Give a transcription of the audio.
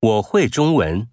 我会中文。